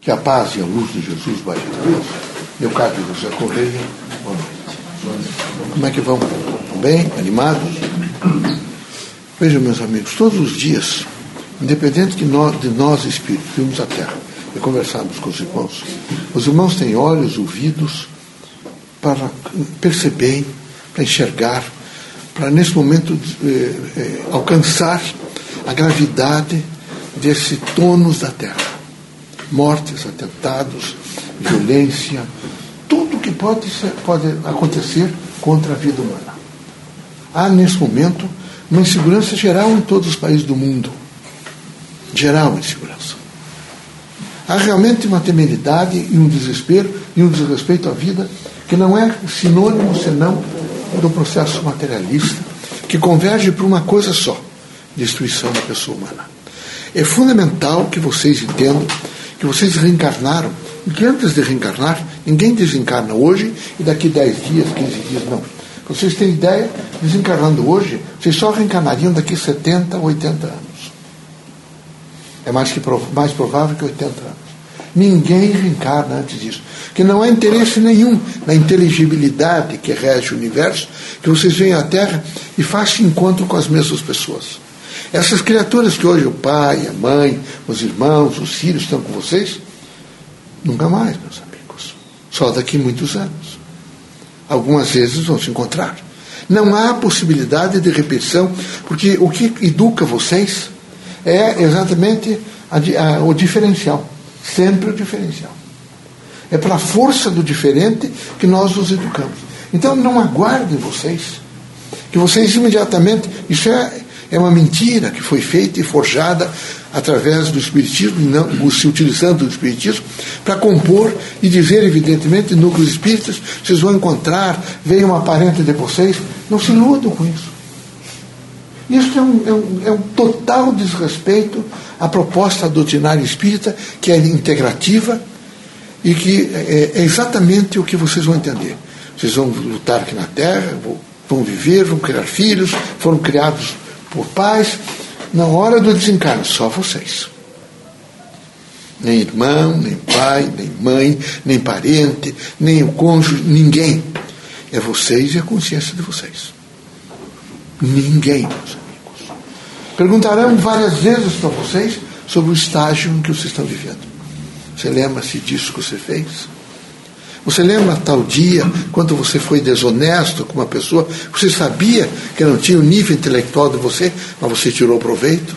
Que a paz e a luz de Jesus baixe a Deus. Meu caro José Correia, boa noite. Como é que vão? Bem? Animados? Vejam, meus amigos, todos os dias, independente de nós, de nós espíritos, vimos a terra e conversarmos com os irmãos. Os irmãos têm olhos, ouvidos, para perceber, para enxergar, para nesse momento eh, eh, alcançar a gravidade desse tônus da terra mortes, atentados, violência, tudo que pode, ser, pode acontecer contra a vida humana. Há, nesse momento, uma insegurança geral em todos os países do mundo. Geral insegurança. Há realmente uma temeridade e um desespero e um desrespeito à vida que não é sinônimo senão do processo materialista que converge para uma coisa só: destruição da pessoa humana. É fundamental que vocês entendam que vocês reencarnaram, e que antes de reencarnar, ninguém desencarna hoje e daqui 10 dias, 15 dias, não. Vocês têm ideia, desencarnando hoje, vocês só reencarnariam daqui 70, 80 anos. É mais, que, mais provável que 80 anos. Ninguém reencarna antes disso. Que não há interesse nenhum na inteligibilidade que rege o universo, que vocês venham à Terra e façam encontro com as mesmas pessoas. Essas criaturas que hoje o pai, a mãe, os irmãos, os filhos estão com vocês, nunca mais, meus amigos. Só daqui muitos anos. Algumas vezes vão se encontrar. Não há possibilidade de repetição, porque o que educa vocês é exatamente a, a, o diferencial. Sempre o diferencial. É pela força do diferente que nós nos educamos. Então não aguardem vocês, que vocês imediatamente. Isso é, é uma mentira que foi feita e forjada através do Espiritismo, não, se utilizando do Espiritismo, para compor e dizer, evidentemente, núcleos espíritas, vocês vão encontrar, veio uma parente de vocês. Não se iludam com isso. Isso é um, é um, é um total desrespeito à proposta doutrinária espírita, que é integrativa e que é, é exatamente o que vocês vão entender. Vocês vão lutar aqui na Terra, vão viver, vão criar filhos, foram criados por pais, na hora do desencarne, só vocês. Nem irmão, nem pai, nem mãe, nem parente, nem o cônjuge, ninguém. É vocês e a consciência de vocês. Ninguém, meus amigos. Perguntarão várias vezes para vocês sobre o estágio em que vocês estão vivendo. Você lembra-se disso que você fez? Você lembra tal dia, quando você foi desonesto com uma pessoa, você sabia que não tinha o nível intelectual de você, mas você tirou proveito?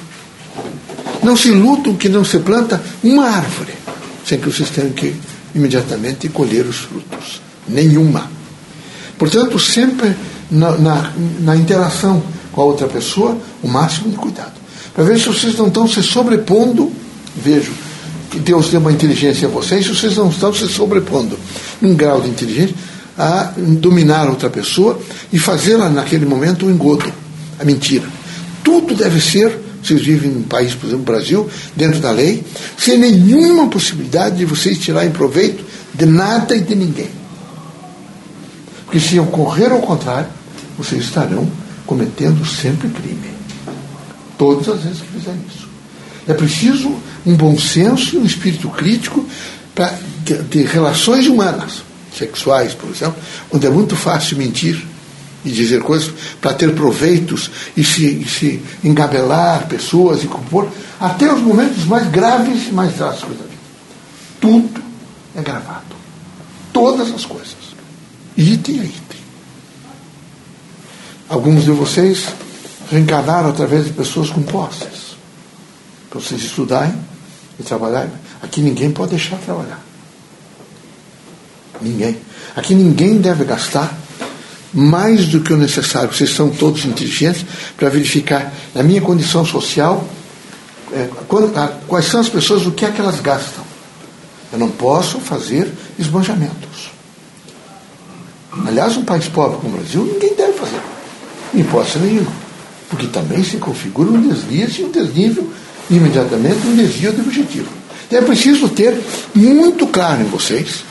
Não se lutam que não se planta uma árvore, sem que vocês tenham que imediatamente colher os frutos. Nenhuma. Portanto, sempre na, na, na interação com a outra pessoa, o máximo de cuidado. Para ver se vocês não estão se sobrepondo, vejo, que Deus deu uma inteligência a vocês, vocês não estão se sobrepondo num grau de inteligência a dominar outra pessoa e fazê-la naquele momento um engodo, a mentira. Tudo deve ser, vocês vivem em um país, por exemplo, Brasil, dentro da lei, sem nenhuma possibilidade de vocês tirarem proveito de nada e de ninguém. Porque se ocorrer ao contrário, vocês estarão cometendo sempre crime. Todas as vezes que fizerem isso. É preciso um bom senso e um espírito crítico pra, de, relações humanas, sexuais, por exemplo, onde é muito fácil mentir e dizer coisas para ter proveitos e se, e se engabelar pessoas e compor, até os momentos mais graves e mais drásticos da vida. Tudo é gravado. Todas as coisas. Item a item. Alguns de vocês reencarnaram através de pessoas com posses para vocês estudarem e trabalharem. Aqui ninguém pode deixar de trabalhar. Ninguém. Aqui ninguém deve gastar mais do que o necessário. Vocês são todos inteligentes para verificar, na minha condição social, é, quando, a, quais são as pessoas, o que é que elas gastam. Eu não posso fazer esbanjamentos. Aliás, um país pobre como o Brasil, ninguém deve fazer. Em hipótese nenhuma. Porque também se configura um deslize e um desnível imediatamente um desvio do objetivo. Então é preciso ter muito claro em vocês.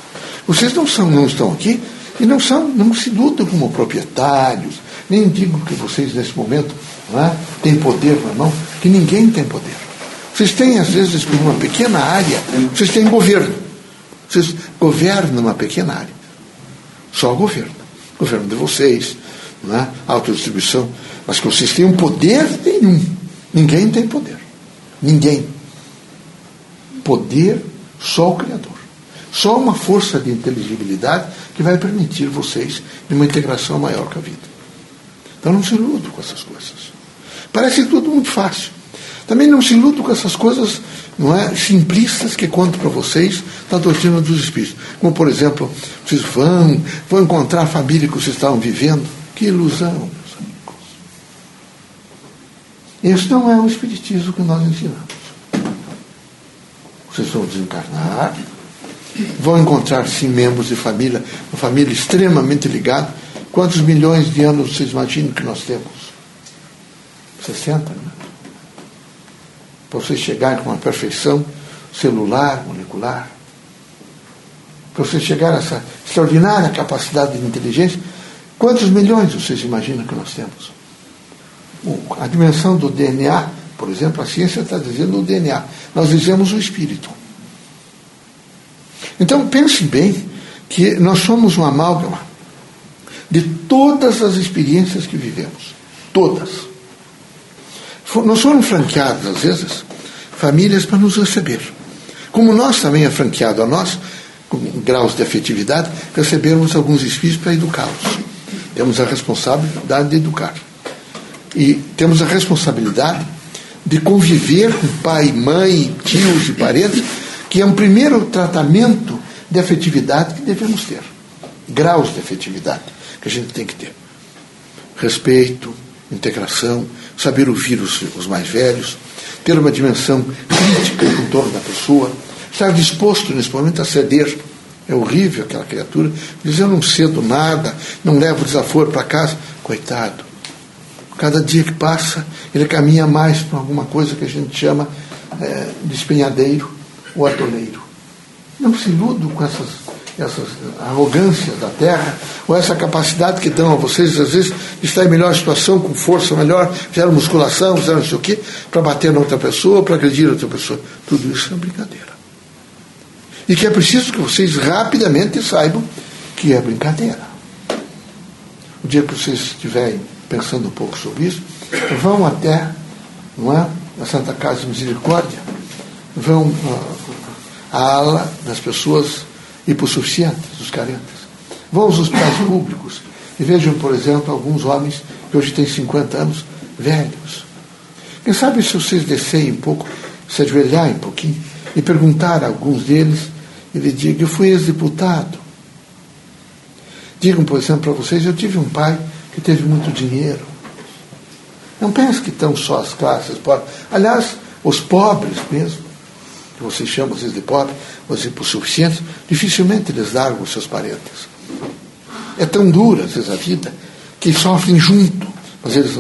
Vocês não, são, não estão aqui e não, são, não se lutam como proprietários. Nem digo que vocês, nesse momento, é, têm poder na mão, que ninguém tem poder. Vocês têm, às vezes, por uma pequena área, vocês têm governo. Vocês governam uma pequena área. Só governo. Governo de vocês, não é? autodistribuição. Mas que vocês têm um poder nenhum. Ninguém tem poder. Ninguém. Poder só o Criador. Só uma força de inteligibilidade que vai permitir vocês uma integração maior com a vida. Então não se iludam com essas coisas. Parece tudo muito fácil. Também não se iludam com essas coisas não é, simplistas que conto para vocês da doutrina dos Espíritos. Como, por exemplo, vocês vão, vão encontrar a família que vocês estavam vivendo. Que ilusão, meus amigos. Isso não é o Espiritismo que nós ensinamos. Vocês vão desencarnar, vão encontrar, sim, membros de família, uma família extremamente ligada. Quantos milhões de anos vocês imaginam que nós temos? 60, né? Para vocês chegarem com uma perfeição celular, molecular. Para vocês chegarem a essa extraordinária capacidade de inteligência, quantos milhões vocês imaginam que nós temos? A dimensão do DNA, por exemplo, a ciência está dizendo o DNA. Nós dizemos o espírito. Então pense bem que nós somos uma amálgama de todas as experiências que vivemos. Todas. Nós somos franqueados, às vezes, famílias para nos receber. Como nós também é franqueado a nós, com graus de afetividade, recebermos alguns espíritos para educá-los. Temos a responsabilidade de educar. E temos a responsabilidade de conviver com pai, mãe, tios e parentes que é um primeiro tratamento de afetividade que devemos ter. Graus de afetividade que a gente tem que ter. Respeito, integração, saber ouvir os, os mais velhos, ter uma dimensão crítica em torno da pessoa, estar disposto nesse momento a ceder. É horrível aquela criatura. Diz: Eu não cedo nada, não levo desaforo para casa. Coitado. Cada dia que passa, ele caminha mais para alguma coisa que a gente chama é, de espinhadeiro o atoleiro. Não se iludam com essas, essas arrogâncias da terra, ou essa capacidade que dão a vocês, às vezes, de estar em melhor situação, com força melhor, fizeram musculação, fizeram não sei o quê, para bater na outra pessoa, para agredir outra pessoa. Tudo isso é brincadeira. E que é preciso que vocês rapidamente saibam que é brincadeira. O dia que vocês estiverem pensando um pouco sobre isso, vão até não é, a Santa Casa de Misericórdia, vão a ala das pessoas hipossuficientes, dos carentes. Vão aos hospitais públicos e vejam, por exemplo, alguns homens que hoje têm 50 anos, velhos. Quem sabe se vocês descerem um pouco, se ajoelharem um pouquinho e perguntar a alguns deles, ele diga, eu fui ex-deputado. Digam, por exemplo, para vocês, eu tive um pai que teve muito dinheiro. Não pense que estão só as classes pobres. Aliás, os pobres mesmo vocês chamam vezes de pobre, os hipossuficientes, dificilmente eles largam os seus parentes. É tão dura, às vezes, a vida, que sofrem junto. Mas eles,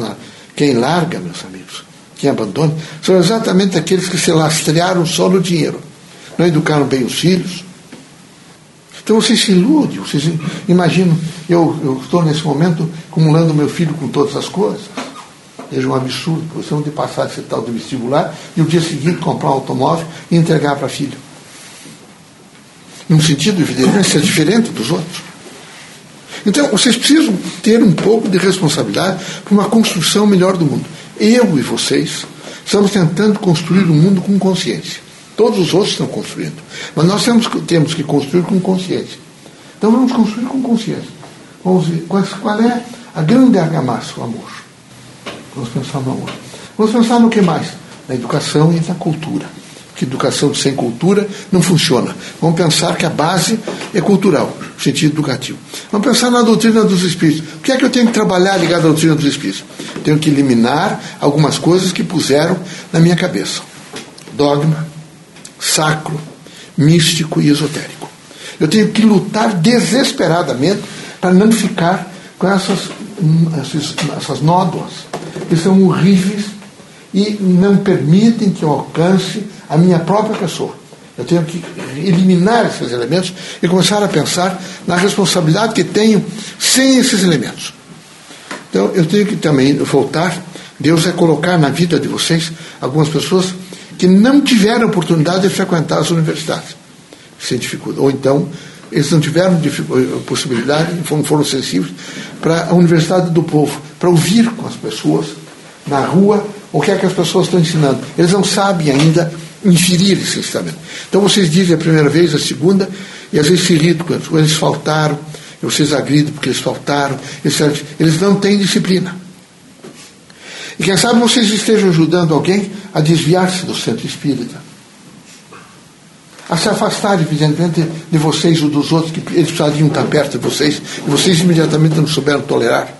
quem larga, meus amigos, quem abandona, são exatamente aqueles que se lastrearam só no dinheiro. Não educaram bem os filhos. Então vocês se iludem, vocês imaginam, eu, eu estou nesse momento acumulando meu filho com todas as coisas. Veja um absurdo, você não ter passado esse tal do vestibular e o dia seguinte comprar um automóvel e entregar para filho. Num sentido, evidentemente, ser diferente dos outros. Então, vocês precisam ter um pouco de responsabilidade para uma construção melhor do mundo. Eu e vocês estamos tentando construir um mundo com consciência. Todos os outros estão construindo. Mas nós temos, temos que construir com consciência. Então vamos construir com consciência. Vamos ver qual é a grande argamassa, o amor. Vamos pensar no amor. Vamos pensar no que mais? Na educação e na cultura. Que educação sem cultura não funciona. Vamos pensar que a base é cultural, no sentido educativo. Vamos pensar na doutrina dos espíritos. O que é que eu tenho que trabalhar ligado à doutrina dos espíritos? Tenho que eliminar algumas coisas que puseram na minha cabeça: dogma, sacro, místico e esotérico. Eu tenho que lutar desesperadamente para não ficar com essas, essas, essas nódoas que são horríveis e não permitem que eu alcance a minha própria pessoa. Eu tenho que eliminar esses elementos e começar a pensar na responsabilidade que tenho sem esses elementos. Então, eu tenho que também voltar. Deus é colocar na vida de vocês algumas pessoas que não tiveram oportunidade de frequentar as universidades. Sem dificuldade. Ou então, eles não tiveram possibilidade, foram, foram sensíveis para a Universidade do Povo, para ouvir com as pessoas na rua o que é que as pessoas estão ensinando. Eles não sabem ainda inferir esse ensinamento. Então vocês dizem a primeira vez, a segunda, e às vezes se irritam quando eles faltaram, vocês agridem porque eles faltaram, eles, eles não têm disciplina. E quem sabe vocês estejam ajudando alguém a desviar-se do centro espírita. A se afastar, evidentemente, de vocês ou dos outros, que eles precisariam estar perto de vocês, e vocês imediatamente não souberam tolerar.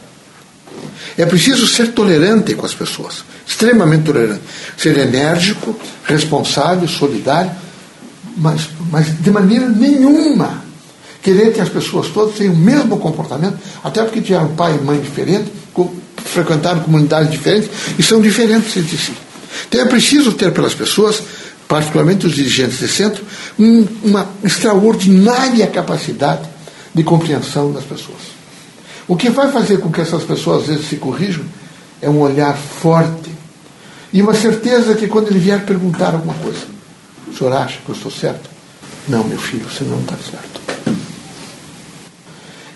É preciso ser tolerante com as pessoas, extremamente tolerante. Ser enérgico, responsável, solidário, mas, mas de maneira nenhuma querer que as pessoas todas tenham o mesmo comportamento, até porque tiveram pai e mãe diferentes, frequentaram comunidades diferentes e são diferentes entre si. Então é preciso ter pelas pessoas, particularmente os dirigentes de centro, um, uma extraordinária capacidade de compreensão das pessoas. O que vai fazer com que essas pessoas às vezes se corrijam é um olhar forte e uma certeza que quando ele vier perguntar alguma coisa, o senhor acha que eu estou certo? Não, meu filho, você não está certo.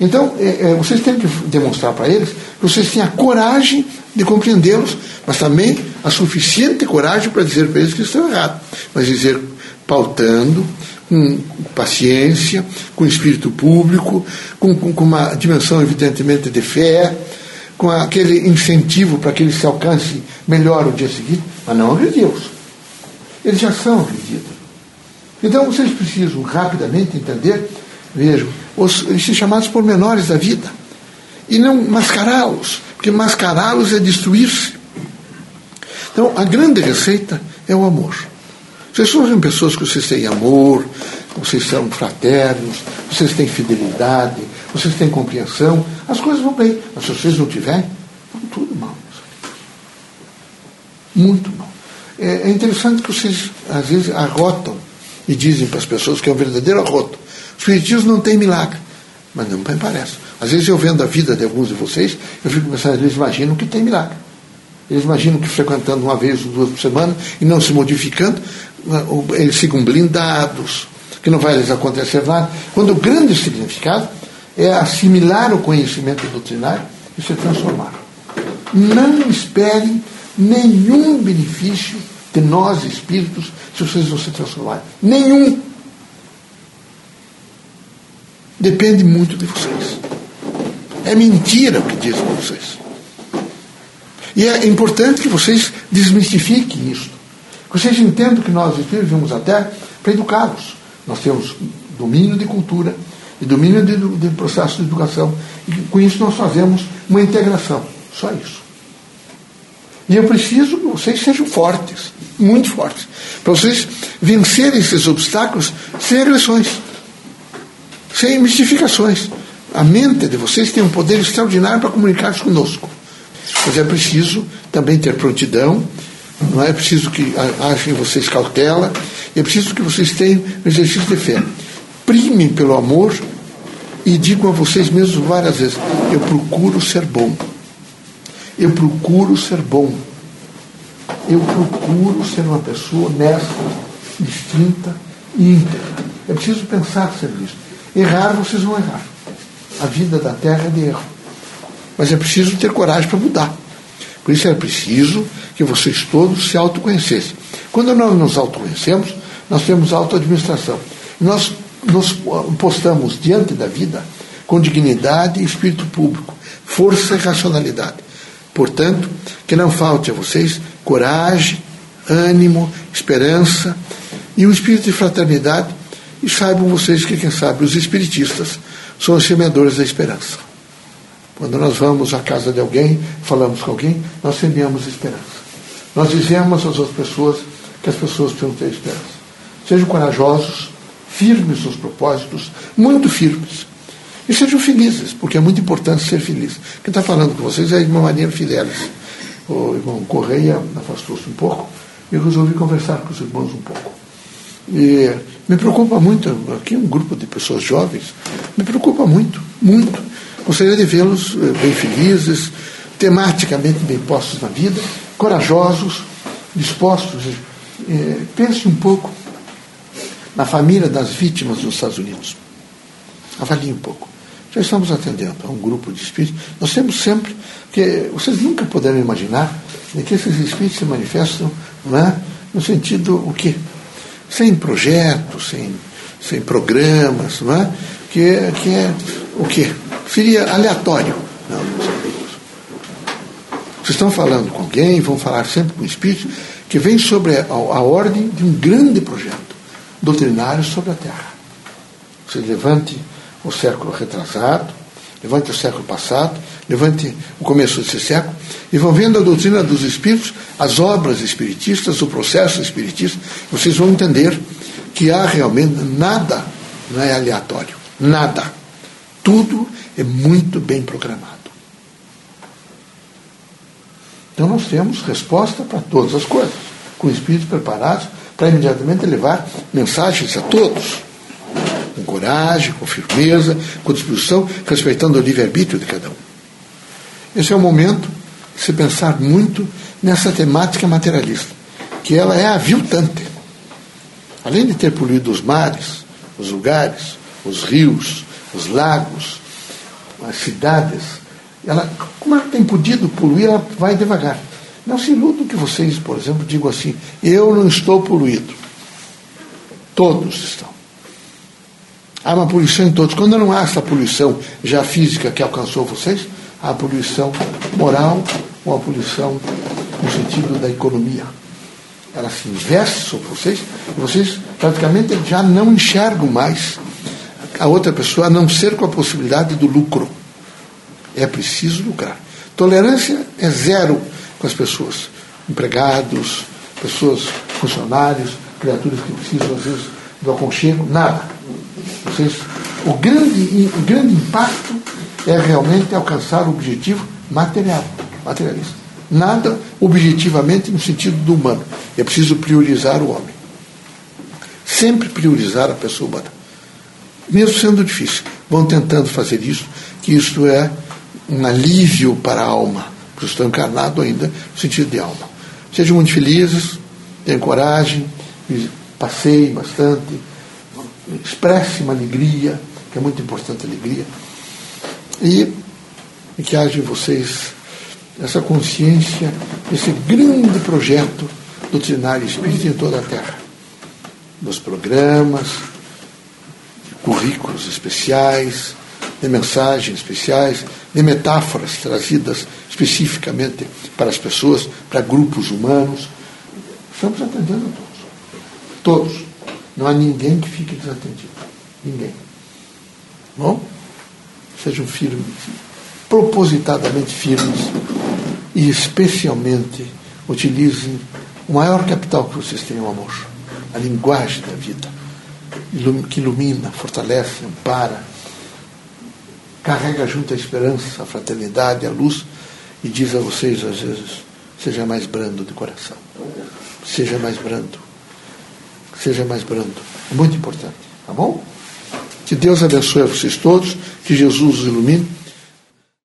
Então, é, é, vocês têm que demonstrar para eles que vocês têm a coragem de compreendê-los, mas também a suficiente coragem para dizer para eles que estão errados. Mas dizer pautando, com paciência, com espírito público, com, com, com uma dimensão, evidentemente, de fé, com aquele incentivo para que eles se alcance melhor o dia seguinte, mas não agredi-los. Eles já são agredidos. Então vocês precisam rapidamente entender, vejam, os, esses chamados pormenores da vida. E não mascará-los, porque mascará-los é destruir-se. Então a grande receita é o amor. Vocês são pessoas que vocês têm amor, vocês são fraternos, vocês têm fidelidade, vocês têm compreensão, as coisas vão bem. Mas se vocês não tiverem, vão tudo mal. Muito mal. É, é interessante que vocês, às vezes, arrotam e dizem para as pessoas que é um verdadeiro arroto. Os espiritismos não têm milagre. Mas não me parece. Às vezes eu vendo a vida de alguns de vocês, eu fico pensando, eles imaginam que tem milagre. Eles imaginam que frequentando uma vez ou duas por semana e não se modificando, eles ficam blindados, que não vai lhes acontecer nada. Quando o grande significado é assimilar o conhecimento doutrinário e se transformar. Não esperem nenhum benefício de nós espíritos se vocês não se transformarem. Nenhum. Depende muito de vocês. É mentira o que dizem vocês. E é importante que vocês desmistifiquem isso. Que vocês entendam que nós espíritos vimos a Terra para educá-los. Nós temos domínio de cultura e domínio de, de processo de educação. E com isso nós fazemos uma integração. Só isso. E eu preciso que vocês sejam fortes, muito fortes, para vocês vencerem esses obstáculos sem agressões, sem mistificações. A mente de vocês tem um poder extraordinário para comunicar-se conosco. Mas é preciso também ter prontidão não é preciso que achem vocês cautela, é preciso que vocês tenham exercício de fé. Primem pelo amor e digam a vocês mesmos várias vezes: eu procuro ser bom. Eu procuro ser bom. Eu procuro ser uma pessoa honesta, distinta e íntegra. É preciso pensar sobre isso. Errar, vocês vão errar. A vida da terra é de erro. Mas é preciso ter coragem para mudar. Por isso é preciso que vocês todos se autoconhecessem. Quando nós nos autoconhecemos, nós temos autoadministração. Nós nos postamos diante da vida com dignidade e espírito público, força e racionalidade. Portanto, que não falte a vocês coragem, ânimo, esperança e o espírito de fraternidade. E saibam vocês que, quem sabe, os espiritistas são os semeadores da esperança. Quando nós vamos à casa de alguém, falamos com alguém, nós semeamos esperança. Nós dizemos às outras pessoas que as pessoas precisam ter esperança. Sejam corajosos, firmes nos propósitos, muito firmes. E sejam felizes, porque é muito importante ser feliz. Quem está falando com vocês é a irmã Maria Fidelis. O irmão Correia afastou-se um pouco e resolvi conversar com os irmãos um pouco. E me preocupa muito, aqui um grupo de pessoas jovens, me preocupa muito, muito Gostaria de vê-los eh, bem felizes, tematicamente bem postos na vida, corajosos, dispostos eh, pense um pouco na família das vítimas dos Estados Unidos. Avalie um pouco. Já estamos atendendo a um grupo de espíritos. Nós temos sempre, que vocês nunca puderam imaginar que esses espíritos se manifestam não é, no sentido o quê? Sem projetos, sem, sem programas, não é? Que, que é o quê? Seria aleatório. Não, meus amigos. Vocês estão falando com alguém, vão falar sempre com o espírito, que vem sobre a, a ordem de um grande projeto doutrinário sobre a Terra. Você levante o século retrasado, levante o século passado, levante o começo desse século, e vão vendo a doutrina dos Espíritos, as obras espiritistas, o processo espiritista, vocês vão entender que há realmente nada não é aleatório. Nada. Tudo é muito bem programado. Então nós temos resposta para todas as coisas, com espíritos preparados para imediatamente levar mensagens a todos com coragem, com firmeza, com disposição, respeitando o livre-arbítrio de cada um. Esse é o momento de se pensar muito nessa temática materialista, que ela é aviltante. Além de ter poluído os mares, os lugares, os rios, os lagos, as cidades, ela, como ela tem podido poluir, ela vai devagar. Não se iludam que vocês, por exemplo, digam assim: eu não estou poluído. Todos estão. Há uma poluição em todos. Quando não há essa poluição já física que alcançou vocês, a poluição moral ou a poluição no sentido da economia. Ela se investe sobre vocês e vocês praticamente já não enxergam mais a outra pessoa a não ser com a possibilidade do lucro. É preciso lucrar. Tolerância é zero com as pessoas, empregados, pessoas, funcionários, criaturas que precisam às vezes do aconchego, nada. Vocês, o, grande, o grande impacto é realmente alcançar o objetivo material, materialista. Nada objetivamente no sentido do humano. É preciso priorizar o homem. Sempre priorizar a pessoa humana. Mesmo sendo difícil. Vão tentando fazer isso, que isto é um alívio para a alma. Porque estão encarnado ainda no sentido de alma. Sejam muito felizes, tenham coragem, passeiem bastante expresse uma alegria, que é muito importante a alegria, e, que haja em vocês essa consciência desse grande projeto doutrinário espírita em toda a Terra, dos programas, currículos especiais, de mensagens especiais, de metáforas trazidas especificamente para as pessoas, para grupos humanos. Estamos atendendo a todos. Todos. Não há ninguém que fique desatendido. Ninguém. Bom? Sejam firmes, propositadamente firmes e especialmente utilizem o maior capital que vocês têm, o amor. A linguagem da vida. Que ilumina, fortalece, ampara, carrega junto a esperança, a fraternidade, a luz e diz a vocês às vezes: seja mais brando de coração, seja mais brando, seja mais brando. É muito importante, tá bom? Que Deus abençoe a vocês todos, que Jesus os ilumine